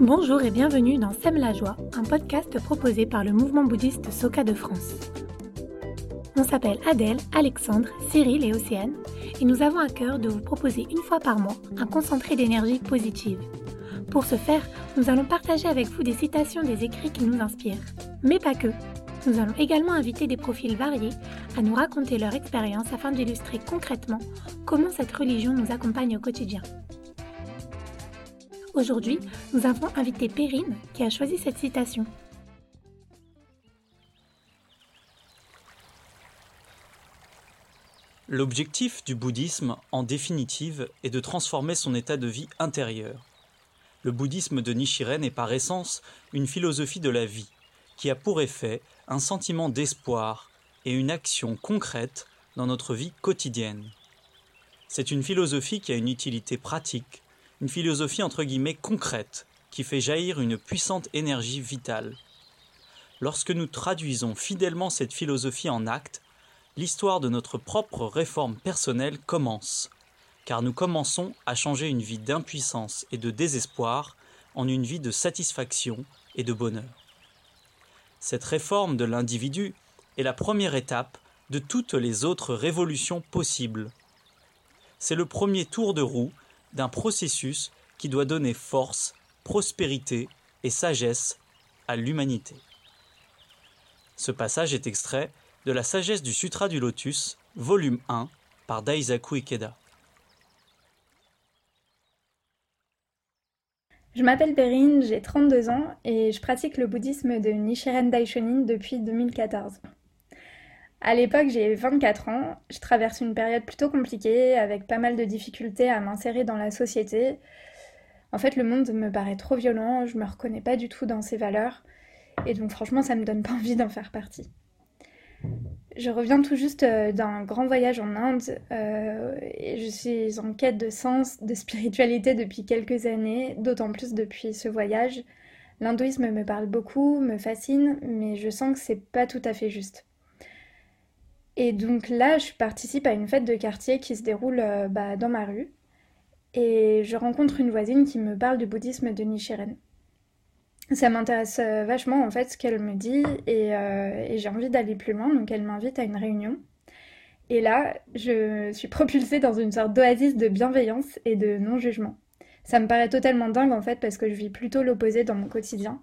Bonjour et bienvenue dans Sème la joie, un podcast proposé par le mouvement bouddhiste Soka de France. On s'appelle Adèle, Alexandre, Cyril et Océane et nous avons à cœur de vous proposer une fois par mois un concentré d'énergie positive. Pour ce faire, nous allons partager avec vous des citations des écrits qui nous inspirent. Mais pas que. Nous allons également inviter des profils variés à nous raconter leur expérience afin d'illustrer concrètement comment cette religion nous accompagne au quotidien. Aujourd'hui, nous avons invité Perrine qui a choisi cette citation. L'objectif du bouddhisme, en définitive, est de transformer son état de vie intérieur. Le bouddhisme de Nichiren est par essence une philosophie de la vie, qui a pour effet un sentiment d'espoir et une action concrète dans notre vie quotidienne. C'est une philosophie qui a une utilité pratique, une philosophie entre guillemets concrète, qui fait jaillir une puissante énergie vitale. Lorsque nous traduisons fidèlement cette philosophie en actes, l'histoire de notre propre réforme personnelle commence, car nous commençons à changer une vie d'impuissance et de désespoir en une vie de satisfaction et de bonheur. Cette réforme de l'individu est la première étape de toutes les autres révolutions possibles. C'est le premier tour de roue d'un processus qui doit donner force, prospérité et sagesse à l'humanité. Ce passage est extrait de la sagesse du Sutra du Lotus, volume 1, par Daisaku Ikeda. Je m'appelle Perrine, j'ai 32 ans et je pratique le bouddhisme de Nichiren Daishonin depuis 2014. À l'époque, j'ai 24 ans, je traverse une période plutôt compliquée avec pas mal de difficultés à m'insérer dans la société. En fait, le monde me paraît trop violent, je me reconnais pas du tout dans ses valeurs et donc franchement, ça me donne pas envie d'en faire partie. Je reviens tout juste euh, d'un grand voyage en Inde euh, et je suis en quête de sens, de spiritualité depuis quelques années, d'autant plus depuis ce voyage. L'hindouisme me parle beaucoup, me fascine, mais je sens que c'est pas tout à fait juste. Et donc là, je participe à une fête de quartier qui se déroule euh, bah, dans ma rue. Et je rencontre une voisine qui me parle du bouddhisme de Nichiren. Ça m'intéresse euh, vachement en fait ce qu'elle me dit euh, et, j'ai envie d'aller plus loin, donc elle m'invite à une réunion. Et là, je suis propulsée dans une sorte d'oasis de bienveillance et de non-jugement. Ça me paraît totalement dingue en fait parce que je vis plutôt l'opposé dans mon quotidien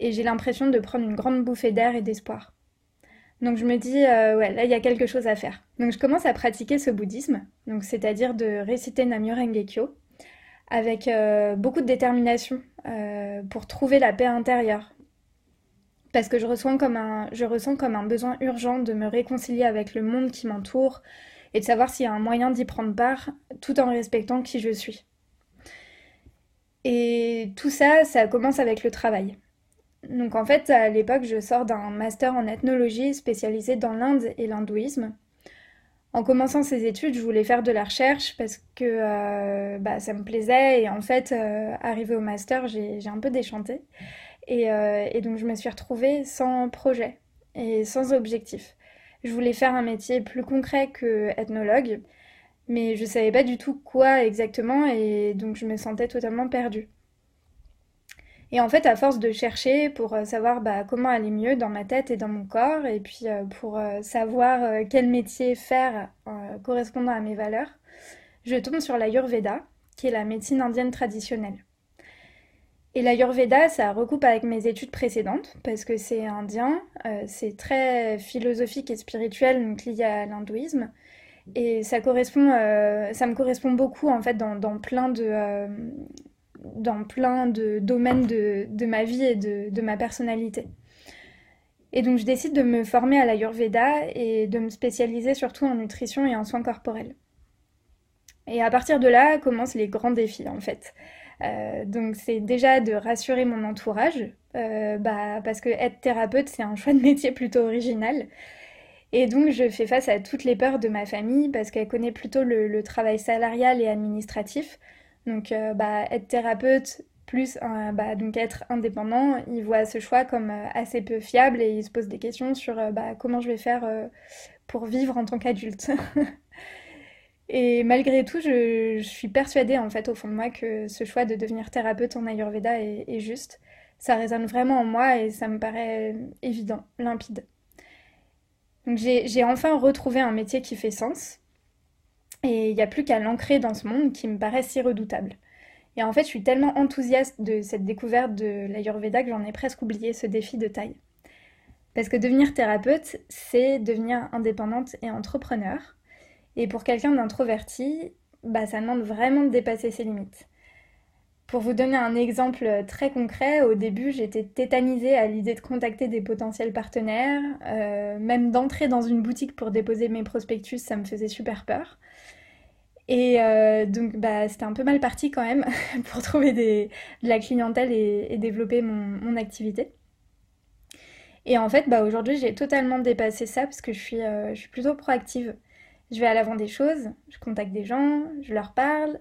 et j'ai l'impression de prendre une grande bouffée d'air et d'espoir. Donc je me dis, euh, ouais, là il y a quelque chose à faire. Donc je commence à pratiquer ce bouddhisme, donc c'est-à-dire de réciter Namyo Rengekyo, avec euh, beaucoup de détermination euh, pour trouver la paix intérieure. Parce que je ressens, comme un, je ressens comme un besoin urgent de me réconcilier avec le monde qui m'entoure et de savoir s'il y a un moyen d'y prendre part tout en respectant qui je suis. Et tout ça, ça commence avec le travail. Donc en fait, à l'époque, je sors d'un master en ethnologie spécialisé dans l'Inde et l'hindouisme. En commençant ces études, je voulais faire de la recherche parce que euh, bah, ça me plaisait et en fait, euh, arrivé au master, j'ai un peu déchanté. Et, euh, et, donc je me suis retrouvée sans projet et sans objectif. Je voulais faire un métier plus concret que ethnologue, mais je savais pas du tout quoi exactement et donc je me sentais totalement perdue. Et en fait, à force de chercher pour euh, savoir bah, comment aller mieux dans ma tête et dans mon corps, et puis euh, pour euh, savoir quel métier faire correspondant à mes valeurs, je tombe sur l'Ayurveda, qui est la médecine indienne traditionnelle. Et l'Ayurveda, ça recoupe avec mes études précédentes, parce que c'est indien, c'est très philosophique et spirituel, donc lié à l'hindouisme. Et ça correspond, ça me correspond beaucoup en fait dans, dans plein de, dans plein de domaines de, ma vie et de, ma personnalité. Et donc je décide de me former à l'Ayurveda et de me spécialiser surtout en nutrition et en soins corporels. Et à partir de là commencent les grands défis en fait. Euh, donc c'est déjà de rassurer mon entourage, euh, bah, parce que être thérapeute c'est un choix de métier plutôt original. Et donc je fais face à toutes les peurs de ma famille parce qu'elle connaît plutôt le travail salarial et administratif. Donc, euh, bah, être thérapeute plus euh, bah, donc être indépendant, il voit ce choix comme euh, assez peu fiable et il se pose des questions sur bah, comment je vais faire pour vivre en tant qu'adulte. Et malgré tout, je, suis persuadée en fait au fond de moi que ce choix de devenir thérapeute en Ayurveda est, juste. Ça résonne vraiment en moi et ça me paraît évident, limpide. Donc j'ai enfin retrouvé un métier qui fait sens. Et il n'y a plus qu'à l'ancrer dans ce monde qui me paraît si redoutable. Et en fait, je suis tellement enthousiaste de cette découverte de l'Ayurveda que j'en ai presque oublié ce défi de taille. Parce que devenir thérapeute, c'est devenir indépendante et entrepreneur. Et pour quelqu'un d'introverti, bah, ça demande vraiment de dépasser ses limites. Pour vous donner un exemple très concret, au début j'étais tétanisée à l'idée de contacter des potentiels partenaires, euh, même d'entrer dans une boutique pour déposer mes prospectus, ça me faisait super peur. Et euh, donc bah, c'était un peu mal parti quand même pour trouver de la clientèle et, développer mon, activité. Et en fait, bah, aujourd'hui j'ai totalement dépassé ça parce que je suis, euh, je suis plutôt proactive. Je vais à l'avant des choses, je contacte des gens, je leur parle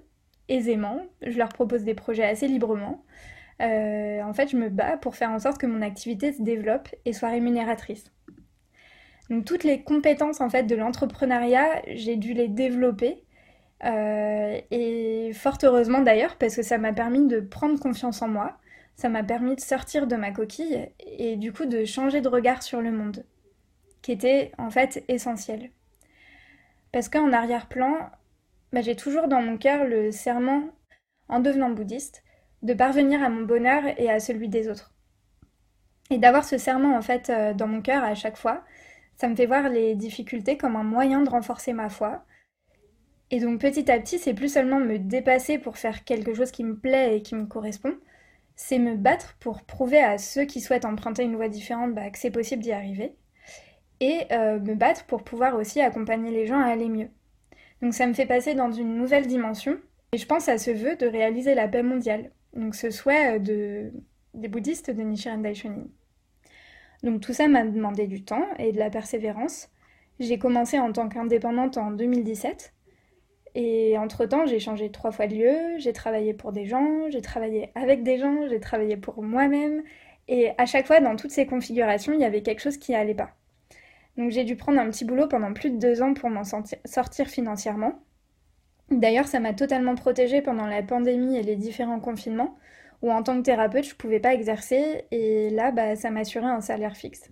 aisément, je leur propose des projets assez librement. Euh, en fait, je me bats pour faire en sorte que mon activité se développe et soit rémunératrice. Donc toutes les compétences en fait de l'entrepreneuriat, j'ai dû les développer et fort heureusement d'ailleurs parce que ça m'a permis de prendre confiance en moi, ça m'a permis de sortir de ma coquille et du coup de changer de regard sur le monde, qui était en fait essentiel. Parce qu'en arrière-plan, bah, j'ai toujours dans mon cœur le serment, en devenant bouddhiste, de parvenir à mon bonheur et à celui des autres. Et d'avoir ce serment en fait euh, dans mon cœur à chaque fois, ça me fait voir les difficultés comme un moyen de renforcer ma foi. Et donc petit à petit, c'est plus seulement me dépasser pour faire quelque chose qui me plaît et qui me correspond, c'est me battre pour prouver à ceux qui souhaitent emprunter une voie différente bah, que c'est possible d'y arriver et euh, me battre pour pouvoir aussi accompagner les gens à aller mieux. Donc ça me fait passer dans une nouvelle dimension et je pense à ce vœu de réaliser la paix mondiale, donc ce souhait euh, de, des bouddhistes de Nichiren Daishonin. Donc tout ça m'a demandé du temps et de la persévérance. J'ai commencé en tant qu'indépendante en 2017 et entre-temps j'ai changé trois fois de lieu, j'ai travaillé pour des gens, j'ai travaillé avec des gens, j'ai travaillé pour moi-même et à chaque fois dans toutes ces configurations il y avait quelque chose qui n'allait pas. Donc j'ai dû prendre un petit boulot pendant plus de deux ans pour m'en sortir financièrement. D'ailleurs, ça m'a totalement protégée pendant la pandémie et les différents confinements, où en tant que thérapeute, je ne pouvais pas exercer, et là, bah, ça m'assurait un salaire fixe.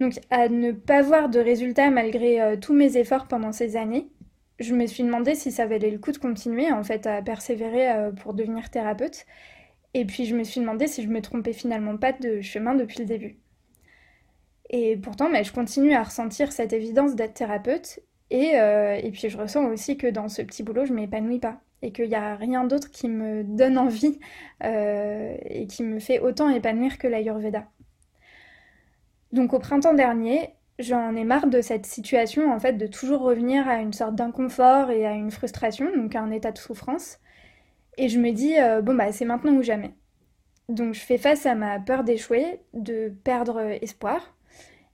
Donc à ne pas voir de résultats malgré euh, tous mes efforts pendant ces années, je me suis demandé si ça valait le coup de continuer en fait à persévérer euh, pour devenir thérapeute. Et puis je me suis demandé si je me trompais finalement pas de chemin depuis le début. Et pourtant, mais je continue à ressentir cette évidence d'être thérapeute. Et, euh, puis je ressens aussi que dans ce petit boulot, je m'épanouis pas. Et qu'il n'y a rien d'autre qui me donne envie euh, et qui me fait autant épanouir que l'Ayurveda. Donc au printemps dernier, j'en ai marre de cette situation, en fait, de toujours revenir à une sorte d'inconfort et à une frustration, donc à un état de souffrance. Et je me dis, euh, bon, bah c'est maintenant ou jamais. Donc je fais face à ma peur d'échouer, de perdre espoir,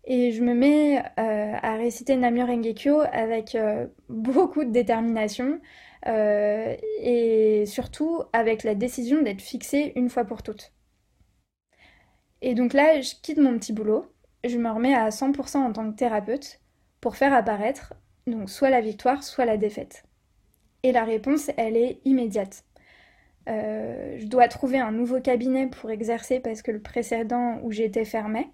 et je me mets euh, à réciter Namyo Rengekyo avec euh, beaucoup de détermination et surtout avec la décision d'être fixée une fois pour toutes. Et donc là, je quitte mon petit boulot, je me remets à 100% en tant que thérapeute pour faire apparaître soit la victoire, soit la défaite. Et la réponse, elle est immédiate. je dois trouver un nouveau cabinet pour exercer parce que le précédent où j'étais fermé.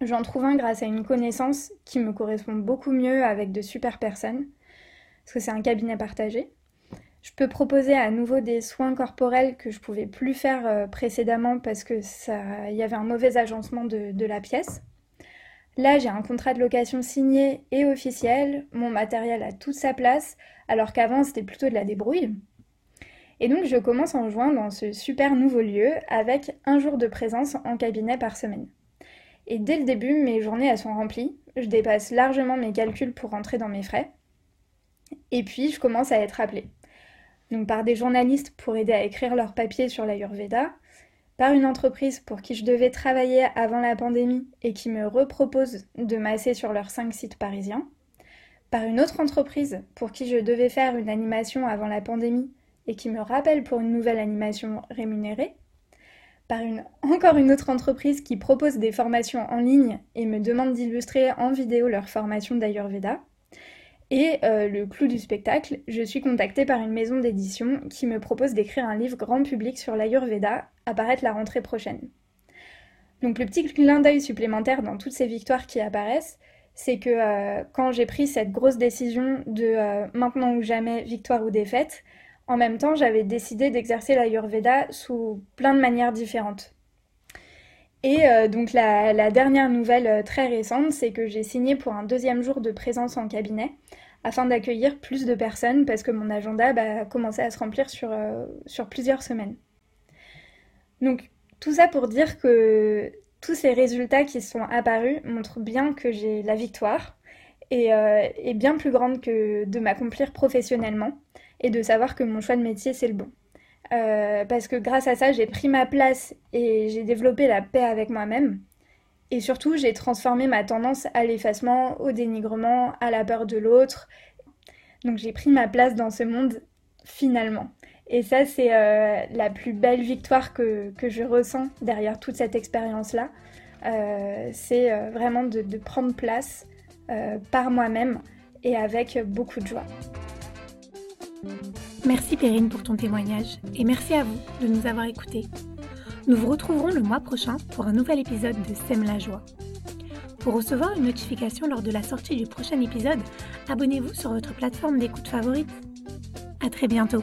J'en trouve un grâce à une connaissance qui me correspond beaucoup mieux avec de super personnes, parce que c'est un cabinet partagé. Je peux proposer à nouveau des soins corporels que je pouvais plus faire euh, précédemment parce que ça, il y avait un mauvais agencement de, de la pièce. Là, j'ai un contrat de location signé et officiel, mon matériel a toute sa place, alors qu'avant c'était plutôt de la débrouille. Et donc je commence en juin dans ce super nouveau lieu avec un jour de présence en cabinet par semaine. Et dès le début, mes journées, elles sont remplies. Je dépasse largement mes calculs pour rentrer dans mes frais. Et puis, je commence à être appelée. Donc, par des journalistes pour aider à écrire leurs papiers sur l'Ayurveda, par une entreprise pour qui je devais travailler avant la pandémie et qui me repropose de masser sur leurs cinq sites parisiens, par une autre entreprise pour qui je devais faire une animation avant la pandémie et qui me rappelle pour une nouvelle animation rémunérée, par encore une autre entreprise qui propose des formations en ligne et me demande d'illustrer en vidéo leur formation d'Ayurveda. Et euh, le clou du spectacle, je suis contactée par une maison d'édition qui me propose d'écrire un livre grand public sur l'Ayurveda, apparaître la rentrée prochaine. Donc le petit clin d'œil supplémentaire dans toutes ces victoires qui apparaissent, c'est que euh, quand j'ai pris cette grosse décision de euh, maintenant ou jamais, victoire ou défaite, en même temps j'avais décidé d'exercer l'Ayurveda sous plein de manières différentes. Et donc la, dernière nouvelle très récente, c'est que j'ai signé pour un deuxième jour de présence en cabinet afin d'accueillir plus de personnes parce que mon agenda bah, a commencé à se remplir sur, euh, sur plusieurs semaines. Donc tout ça pour dire que tous ces résultats qui sont apparus montrent bien que j'ai la victoire et euh, est bien plus grande que de m'accomplir professionnellement et de savoir que mon choix de métier c'est le bon. Euh, parce que grâce à ça j'ai pris ma place et j'ai développé la paix avec moi-même et surtout, j'ai transformé ma tendance à l'effacement, au dénigrement, à la peur de l'autre. Donc j'ai pris ma place dans ce monde finalement. Et ça, c'est euh, la plus belle victoire que, je ressens derrière toute cette expérience-là. Euh, c'est vraiment de, prendre place par moi-même et avec beaucoup de joie. Merci Perrine pour ton témoignage et merci à vous de nous avoir écoutés. Nous vous retrouverons le mois prochain pour un nouvel épisode de Sème la joie. Pour recevoir une notification lors de la sortie du prochain épisode, abonnez-vous sur votre plateforme d'écoute favorite. À très bientôt.